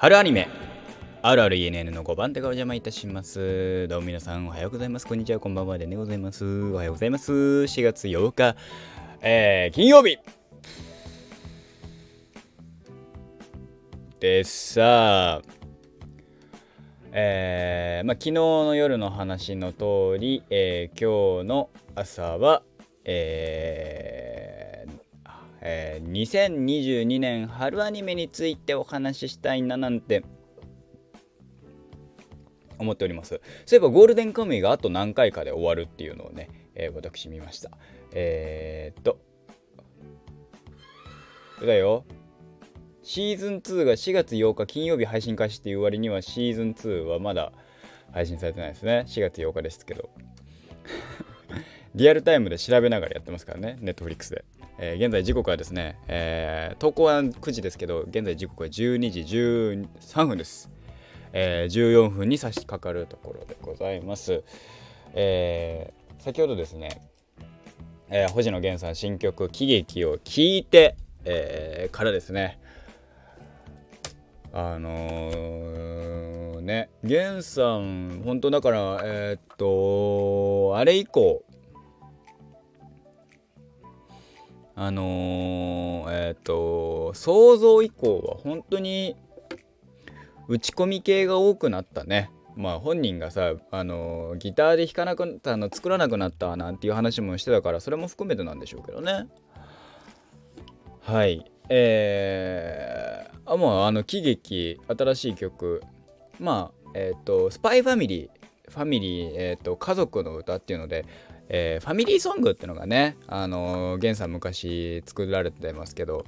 春アニメあるある ENN の5番手がお邪魔いたします。どうも皆さんおはようございます。こんにちは、こんばんはでねございます。おはようございます。4月8日、えー、金曜日でさあ、えー、まあ昨日の夜の話の通り、えー、今日の朝は、えーえー、2022年春アニメについてお話ししたいななんて思っております。そういえばゴールデンカムイがあと何回かで終わるっていうのをね、えー、私見ました。えー、っとだよ。シーズン2が4月8日金曜日配信開始っていう割にはシーズン2はまだ配信されてないですね。4月8日ですけど。リアルタイムで調べながらやってますからねネットフリックスでえー、現在時刻はですね、えー、投稿は9時ですけど、現在時刻は12時13分です。えー、14分に差し掛かるところでございます。えー、先ほどですね、えー、星野源さん新曲「喜劇」を聴いて、えー、からですねあのー、ね源さん本当だからえー、っとあれ以降あのー、えっ、ー、と想像以降は本当に打ち込み系が多くなったね。まあ本人がさ、あのー、ギターで弾かなくなったの作らなくなったなんていう話もしてたからそれも含めてなんでしょうけどね。はい。えー、あもうあの喜劇新しい曲。まあえっ、とスパイファミリー。ファミリー、えっと家族の歌っていうのでえー、ファミリーソングっていうのがね、あのー、ゲンさん昔作られてますけど、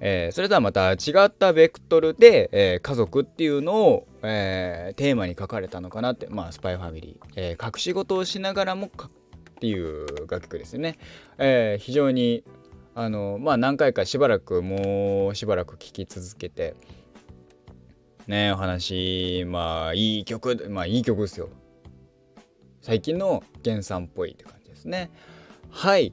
えー、それとはまた違ったベクトルで、え家族っていうのを、えテーマに書かれたのかなって、まあ、スパイファミリー、え隠し事をしながらもっていう楽曲ですよね。え非常に、あのまあ、何回かしばらく、もうしばらく聴き続けて、ねお話、まあ、いい曲、まあ、いい曲ですよ。最近の原産っぽいって感じですね。はい。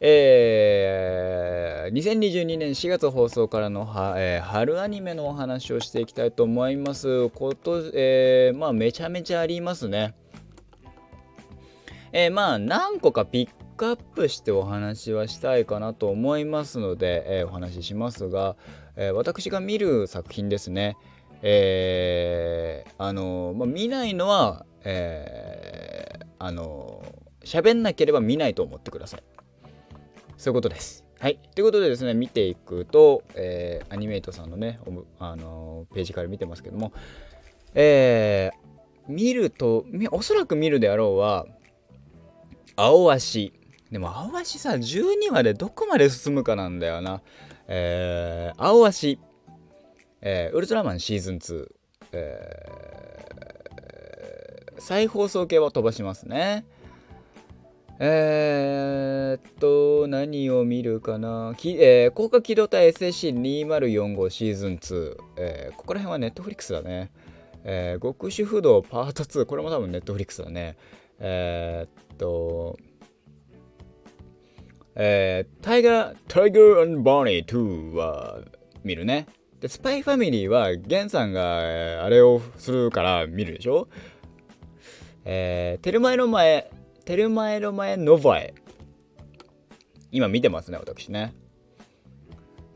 えー、2022年4月放送からのは、えー、春アニメのお話をしていきたいと思います。こと、えー、まあめちゃめちゃありますね。えー、まあ何個かピックアップしてお話はしたいかなと思いますので、えー、お話ししますが、えー、私が見る作品ですね。えー、あの、まあ、見ないのは、えー、あの喋んなければ見ないと思ってください。そういうことです。はい。ということでですね見ていくと、えー、アニメイトさんのねあのページから見てますけどもえー、見るとおそらく見るであろうは青足。でも青足さ12話でどこまで進むかなんだよな。えー、青足。えー、ウルトラマンシーズン2、えー、再放送系は飛ばしますね。えー、っと、何を見るかな？きえー、高架機動隊 SSC2045 シーズン2。えー、ここら辺はネットフリックスだね。えー、極主不動パート2。これも多分ネットフリックスだね。えー、っと、えー、タイガー、タイガーバニー2は見るね。で、スパイファミリーは、ゲンさんがあれをするから見るでしょ？えー、テルマエロマエ、テルマエロマエノヴァエ。今見てますね、私ね。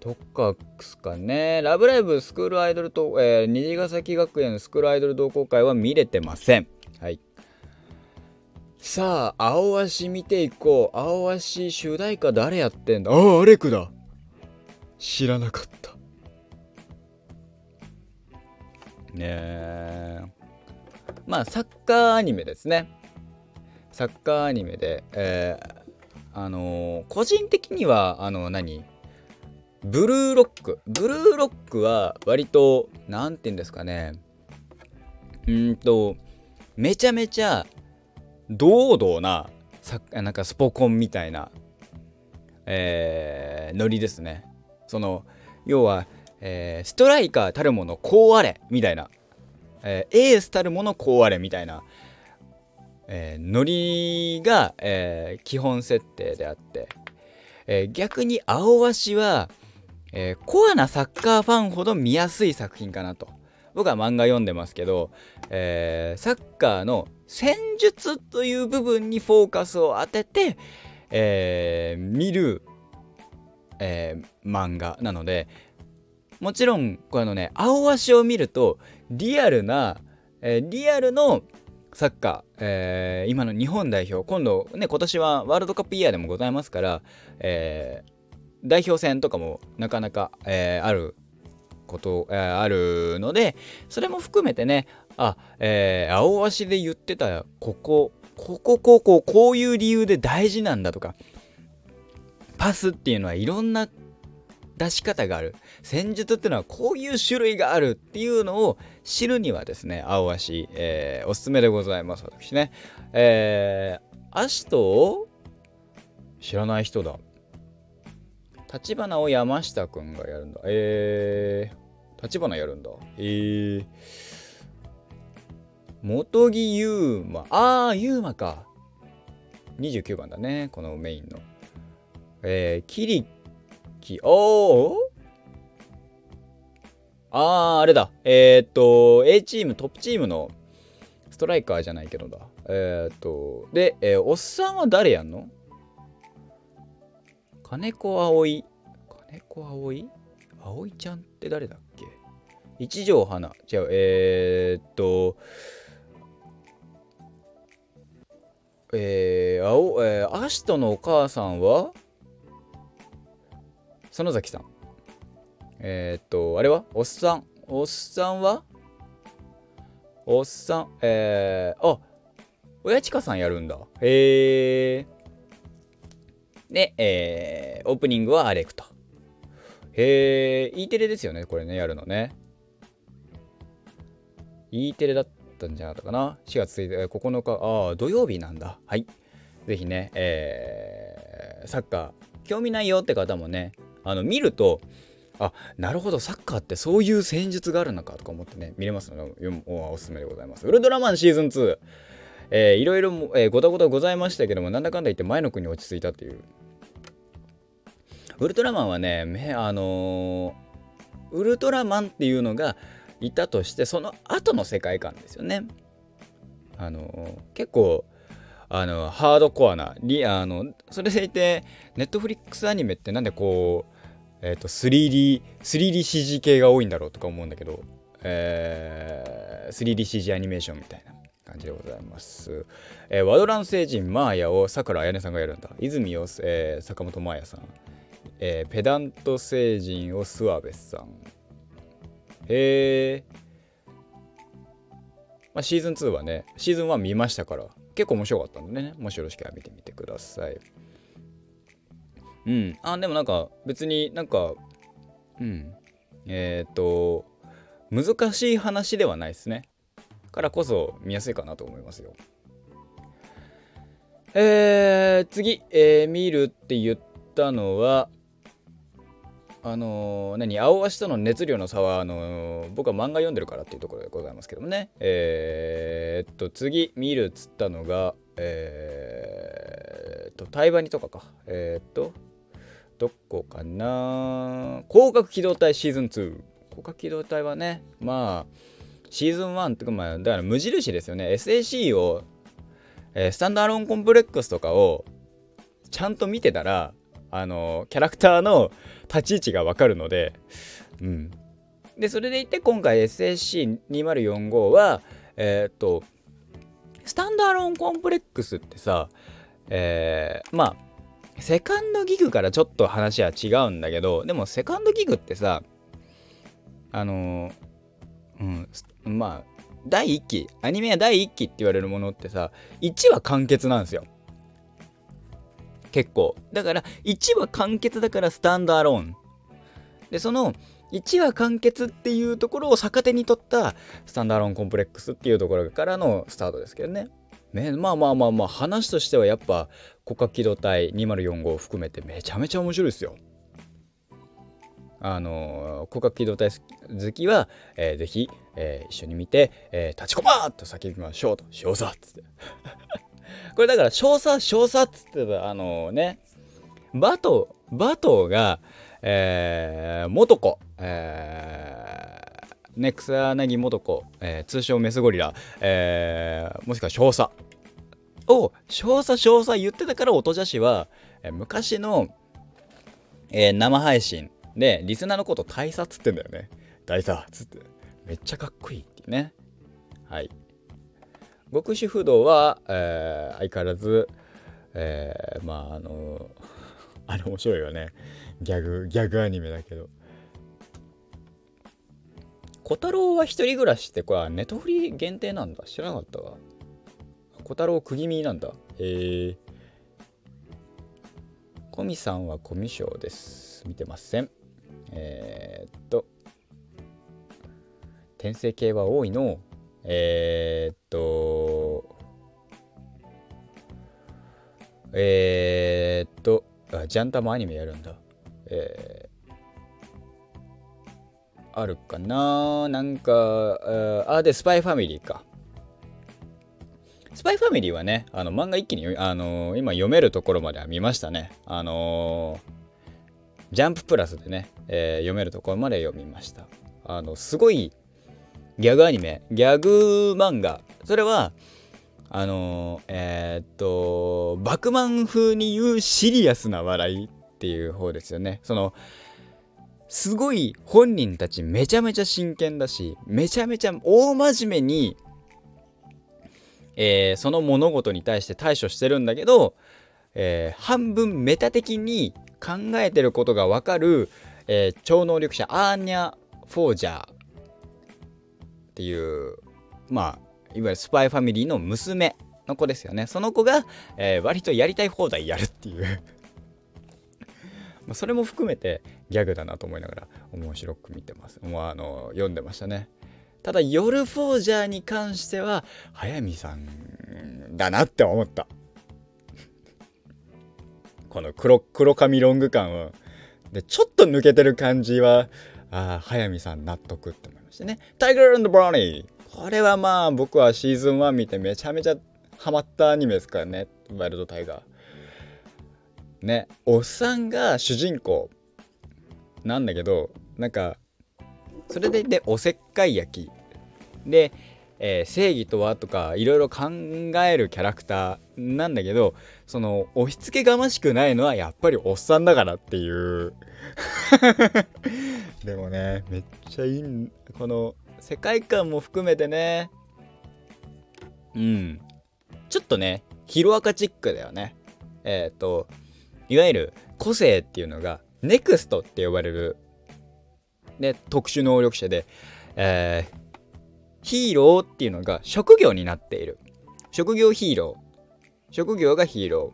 とかすかね。ラブライブスクールアイドルと、えー、虹ヶ崎学園スクールアイドル同好会は見れてません。はい。さあ、青足見ていこう。青足主題歌誰やってんだ？ああ、アレクだ。知らなかった。ねえまあサッカーアニメですね。サッカーアニメで、えー、あのー、個人的にはあの何？ブルーロック。ブルーロックは割と何て言うんですかね。うんとめちゃめちゃ堂々なさなんかスポコンみたいな、えー、ノリですね。その要はえー、ストライカーたるものこうあれみたいな、えー、エースたるものこうあれみたいな、えー、ノリが、えー、基本設定であって、えー、逆に青足は、えー、コアなサッカーファンほど見やすい作品かなと。僕は漫画読んでますけど、えー、サッカーの戦術という部分にフォーカスを当てて、えー、見る、えー、漫画なのでもちろんこのね青足を見るとリアルな、えー、リアルのサッカー、えー、今の日本代表今度ね今年はワールドカップイヤーでもございますから、えー、代表戦とかもなかなか、えー、あること、えー、あるのでそれも含めてねあ、えー、青足で言ってたこここここここういう理由で大事なんだとかパスっていうのはいろんな出し方がある。戦術っていうのはこういう種類があるっていうのを知るにはですね青足、えー、おすすめでございます私ねえー、足と知らない人だ立花を山下くんがやるんだえー、立花やるんだえー元木優馬。ああ、優馬か。29番だね。このメインの。えー、キリキ、おーああ、あれだ。えー、っと、A チーム、トップチームのストライカーじゃないけどだ。えー、っと、で、えー、おっさんは誰やんの？金子葵。金子葵？葵ちゃんって誰だっけ？一条花。違う、えー、っと、えー、青、えー、アシトのお母さんは？園崎さん。えー、っと、あれは？おっさん？おっさんは？おっさん、えー、あ、親近さんやるんだ。へえ。で、えー、オープニングはアレクと。へえ、E テレですよね、これね、やるのね。E テレだったんじゃなかったかな？4月1日、9日、ああ、土曜日なんだ。はい。ぜひね、えー、サッカー、興味ないよって方もね、あの、見ると、あ、なるほど、サッカーってそういう戦術があるのかとか思ってね、見れますので、おすすめでございます。ウルトラマンシーズン2。えー、いろいろ、えー、ごたごたございましたけども、なんだかんだ言って前の国に落ち着いたっていう。ウルトラマンはね、あのー、ウルトラマンっていうのが、いたとしてその後の世界観ですよね。あの結構あのハードコアなリあのそれでいてネットフリックスアニメってなんでこう、えーと、3D, 3DCG 系が多いんだろうとか思うんだけど、えー、3DCG アニメーションみたいな感じでございます。えー、ワドラン星人マーヤをさくらあやねさんがやるんだ。泉を、えー、坂本真綾さん。えー、ペダント星人を諏訪部さん。へえ。まあ、シーズン2はね、シーズン1見ましたから、結構面白かったんでね、もしよろしければ見てみてください。うん。あ、でもなんか、別になんか、うん。えっ、ー、と、難しい話ではないですね。からこそ見やすいかなと思いますよ。えー、次、えー、見るって言ったのは、あのー、何？青足との熱量の差はあのー、僕は漫画読んでるからっていうところでございますけどもねえー、っと次見るっつったのがえー、っと対話にとかかえー、っとどこかな？広角機動隊シーズン2広角機動隊はねまあシーズン1ってかまあだから無印ですよね。SAC を、えー、スタンダーローンコンプレックスとかをちゃんと見てたらあのキャラクターの立ち位置がわかるので、うん。で、それでいて今回 SSC2045 は、えっ、と、スタンダーローンコンプレックスってさ、えー、まあ、セカンドギグからちょっと話は違うんだけど、でもセカンドギグってさ、あのうん、まあ、第1期、アニメは第1期って言われるものってさ、1話完結なんですよ。結構。だから、1話完結だからスタンドアローン。で、その、1話完結っていうところを逆手に取ったスタンドアローンコンプレックスっていうところからのスタートですけどね。ねまあまあまあまあ話としてはやっぱ国家機動隊2045を含めてめちゃめちゃ面白いですよ。あの国家機動隊好きは、えー、ぜひ、えー、一緒に見て、えー、立ちこまと叫びましょうと。少佐っつって。これだから少佐少佐っつってたあのねバトバトがえー、元子、えー、ね、草薙元子、えー、通称メスゴリラ、えー、もしくは少佐。を少佐少佐言ってたから音女子は、えー、昔の、えー、生配信でリスナーのこと大佐っつってんだよね。大佐っつって。めっちゃかっこいいってね。はい。極主不動は、えー、相変わらず、えー、まああの あれ面白いよね。ギャグギャグアニメだけど。小太郎は一人暮らしってこれはネトフリ限定なんだ？知らなかったわ。小太郎釘見なんだ。へえコミさんはコミュ障です。見てません。えー、っと。転生系は多いの？えー、っと。えー、っと。あジャンタもアニメやるんだ。えー、あるかな？なんかあでスパイファミリーかスパイファミリーはねあの漫画一気に、あのー、今読めるところまでは見ましたねあのー、ジャンププラスでね、えー、読めるところまで読みましたあのすごいギャグアニメ、ギャグ漫画。それは、あの、え、っと、バクマン風に言うシリアスな笑いっていう方ですよね。その、すごい本人たちめちゃめちゃ真剣だし、めちゃめちゃ大真面目に、えー、その物事に対して対処してるんだけど、えー、半分メタ的に考えてることがわかる、えー、超能力者アーニャ・フォージャーっていうまあいわゆるスパイファミリーの娘の子ですよね。その子が、えー、割とやりたい放題やるっていう。まあそれも含めてギャグだなと思いながら面白く見てます。もうあの読んでましたね。ただ夜フォージャーに関しては速水さんだなって思った。この黒黒髪ロング感はでちょっと抜けてる感じはあ速水さん納得って思いましてね、タイガーブラウニー。これはまあ僕はシーズン1見てめちゃめちゃハマったアニメですからね、ワイルドタイガー。ね、おっさんが主人公なんだけど、なんか、それでいておせっかい焼き。で、えー、正義とはとかいろいろ考えるキャラクターなんだけどその押し付けがましくないのはやっぱりおっさんだからっていう。でもねめっちゃいいこの世界観も含めてね。うん。ちょっとねヒロアカチックだよね。えっ、ー、といわゆる個性っていうのがネクストって呼ばれるで特殊能力者で、えー、ヒーローっていうのが職業になっている。職業ヒーロー。職業がヒーロ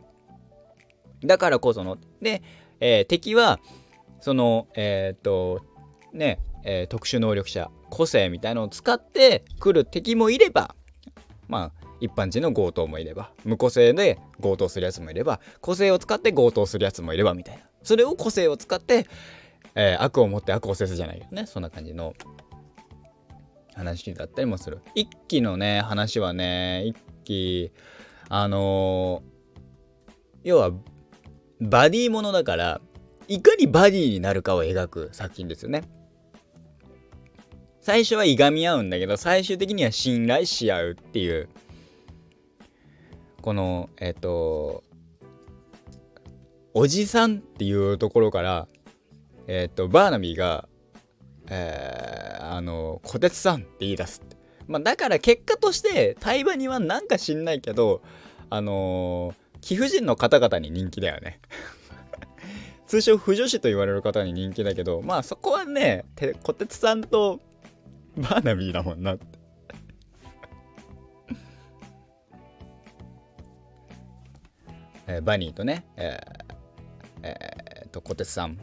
ー。だからこその。で、えー、敵は、その、えっ、と、ね、えー、特殊能力者、個性みたいのを使って来る敵もいれば、まあ、一般人の強盗もいれば、無個性で強盗するやつもいれば、個性を使って強盗するやつもいればみたいな。それを個性を使って、えー、悪を持って悪を制すじゃないよね。そんな感じの話だったりもする。一期のね、話はね、一期、あのー、要は、バディものだから、いかにバディになるかを描く作品ですよね。最初はいがみ合うんだけど、最終的には信頼し合うっていう、この、えっ、ー、と、おじさんっていうところから、えっ、ー、と、バーナビーが、えー、あの、小鉄さんって言い出すって。まあ、だから結果として、対話にはなんか知んないけど、あの、貴婦人の方々に人気だよね。通称不女子と言われる方に人気だけど、まあそこはね、小鉄さんとバーナビーだもんなって。えー、バニーとね、えー、えー、と、小鉄さん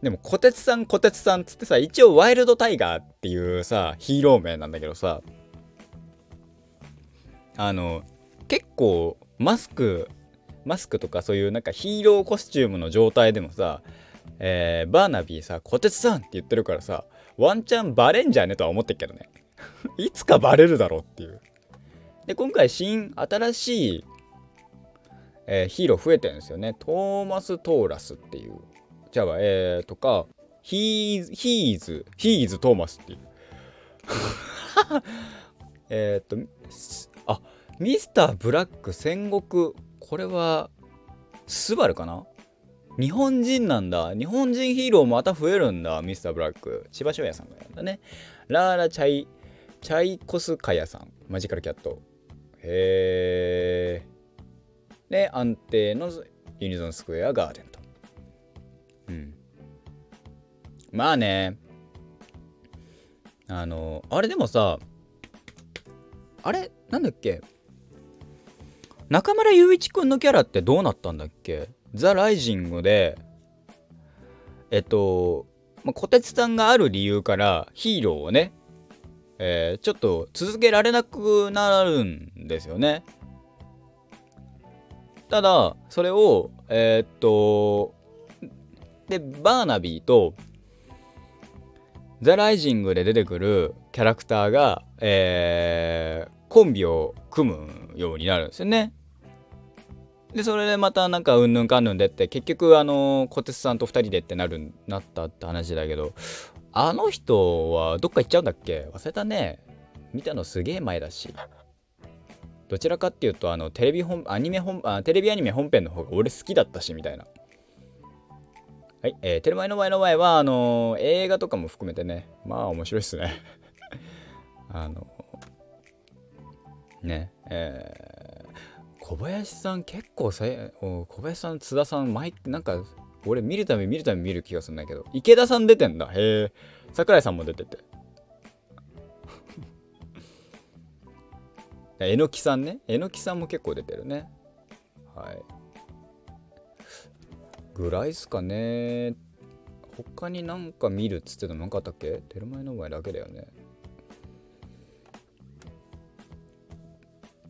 でも、小鉄さん、小鉄さんつってさ、一応ワイルドタイガーっていうさ、ヒーロー名なんだけどさ、あの、結構、マスク、マスクとかそういうなんかヒーローコスチュームの状態でもさ、えー、バーナビーさ、小鉄さんって言ってるからさ、ワンチャンバレんじゃねとは思ってっけどね。いつかバレるだろうっていう。で、今回新、新しい、えー、ヒーロー増えてるんですよね。トーマス・トーラスっていうじゃあ、えー、とか、ヒーズ、ヒーズ、ヒーズ・トーマスっていう。えっと、あ、ミスター・ブラック戦国。これは、スバルかな？日本人なんだ。日本人ヒーローまた増えるんだ。ミスター・ブラック。千葉翔也さんがやったね。ラーラ・チャイ、チャイコスカヤさん。マジカルキャット。へー。で、安定のユニゾンスクエアガーデンと。うん。まあね。あの、あれでもさ、あれ？なんだっけ？中村雄一くんのキャラってどうなったんだっけ？ザ・ライジングで、えっと、まあ、小鉄さんがある理由からヒーローをね、えー、ちょっと続けられなくなるんですよね。ただ、それを、えー、っと、で、バーナビーと、ザ・ライジングで出てくるキャラクターが、えー、コンビを組むようになるんですよね。で、それでまたなんかうんぬんかんぬんでって、結局あの、小鉄さんと2人でってなる、なったって話だけど、あの人はどっか行っちゃうんだっけ？忘れたね。見たのすげえ前だし。どちらかっていうと、あの、テレビ本、アニメ本、あテレビアニメ本編の方が俺好きだったし、みたいな。はい、えー、テレマイの前の前は、あのー、映画とかも含めてね、まあ面白いっすね。あのね、えー、小林さん結構さ、小林さん、津田さん、毎なんか、俺見るたび見るたび見る気がするんだけど、池田さん出てんだ。へえ。桜井さんも出てて。えのきさんね。えのきさんも結構出てるね。はい。ぐらいっすかね。他になんか見るっつってたのなかったっけ？テルマエの前だけだよね。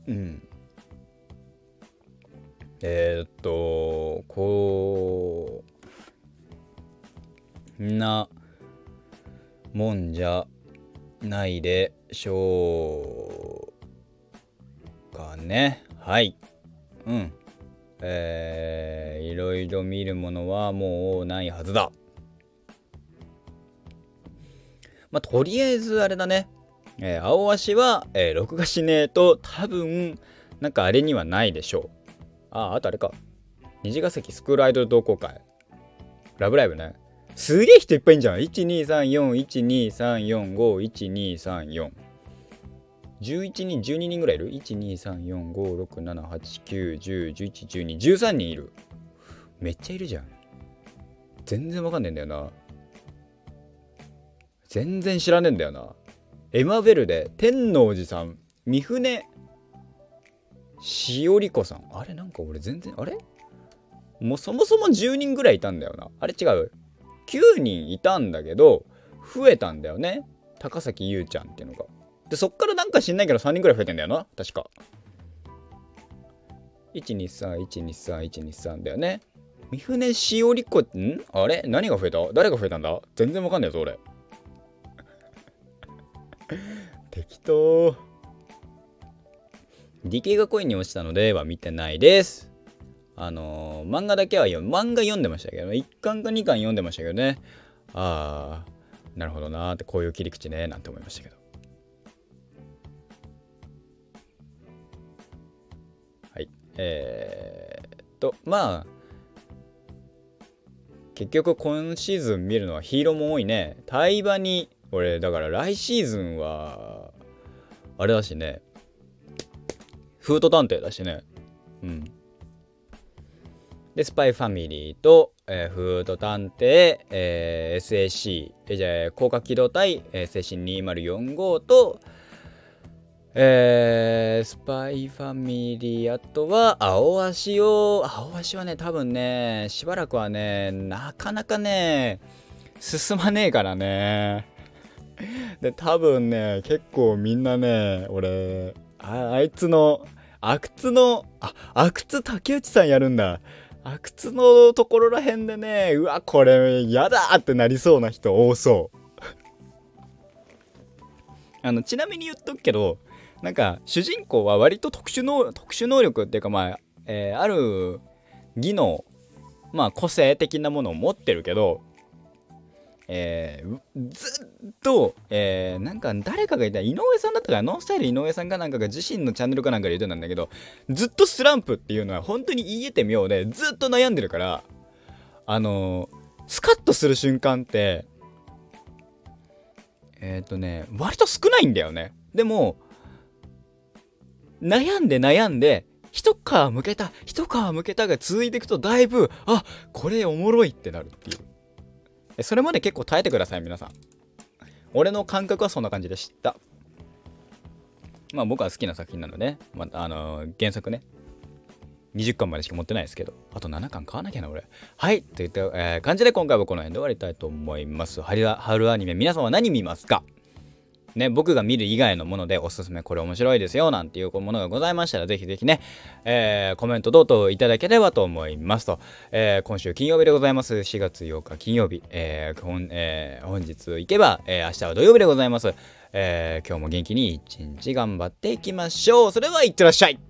うん。えー、っと、こんなもんじゃないでしょうね。はい。うん。えー、いろいろ見るものはもうないはずだ。まあ、とりあえずあれだね。えー、青足は、えー、録画しねえと多分、なんかあれにはないでしょう。あ、あとあれか。虹ヶ関スクールアイドル同好会。ラブライブね。すげえ人いっぱいいんじゃん。1234123451234。11人、12人ぐらいいる ?12345678910111213 人いる。めっちゃいるじゃん。全然わかんねえんだよな。全然知らねえんだよな。エマベルで天王寺さん、三船しおりこさん。あれなんか俺全然、あれ？もうそもそも10人ぐらいいたんだよな。あれ違う。9人いたんだけど、増えたんだよね。高崎優ちゃんっていうのが。で、そっからなんか知んないけど3人ぐらい増えてんだよな。確か。123、123、123だよね。三船しおりこ、ん？あれ？何が増えた？誰が増えたんだ？全然わかんないぞ、俺。適当。理系が恋に落ちたのでは見てないです。あのー、漫画だけは読漫画読んでましたけど、1巻か2巻読んでましたけどね。ああ、なるほどなーってこういう切り口ね、なんて思いましたけど。えー、っと、まあ、結局今シーズン見るのはヒーローも多いね。対馬に、俺、だから来シーズンは、あれだしね、フード探偵だしね。うん。で、スパイファミリーと、えー、フード探偵、えー、SAC、えー、じゃあ、高架機動隊、えー、精神2045と、えー、スパイファミリー、あとは、青足を、青足はね、多分ね、しばらくはね、なかなかね、進まねえからね。で、多分ね、結構みんなね、俺、ああいつの、阿久津の、あ、阿久津竹内さんやるんだ。阿久津のところらへんでね、うわ、これ、やだってなりそうな人多そう。あの、ちなみに言っとくけど、なんか、主人公は割と特殊能特殊能力っていうか、まあ、えー、ある技能まあ個性的なものを持ってるけどえー、ずっと、えー、なんか誰かが言った井上さんだったからノンスタイル井上さんかなんかが自身のチャンネルかなんかで言ってたんだけどずっとスランプっていうのは本当に言えて妙でずっと悩んでるからあのー、スカッとする瞬間ってえっ、ー、とね割と少ないんだよね。でも悩んで悩んで一皮むけた一皮むけたが続いていくとだいぶあこれおもろいってなるっていうそれまで結構耐えてください皆さん俺の感覚はそんな感じでしたまあ僕は好きな作品なので、まあ、あのー、原作ね20巻までしか持ってないですけど、あと7巻買わなきゃな、俺。はい。といった、えー、感じで今回はこの辺で終わりたいと思います。春春アニメ、皆さんは何見ますか？ね、僕が見る以外のものでおすすめこれ面白いですよなんていうものがございましたらぜひぜひね、えー、コメント等々いただければと思いますと、えー、今週金曜日でございます。4月8日金曜日、えー本えー、本日行けば、えー、明日は土曜日でございます、えー、今日も元気に一日頑張っていきましょう。それはいってらっしゃい。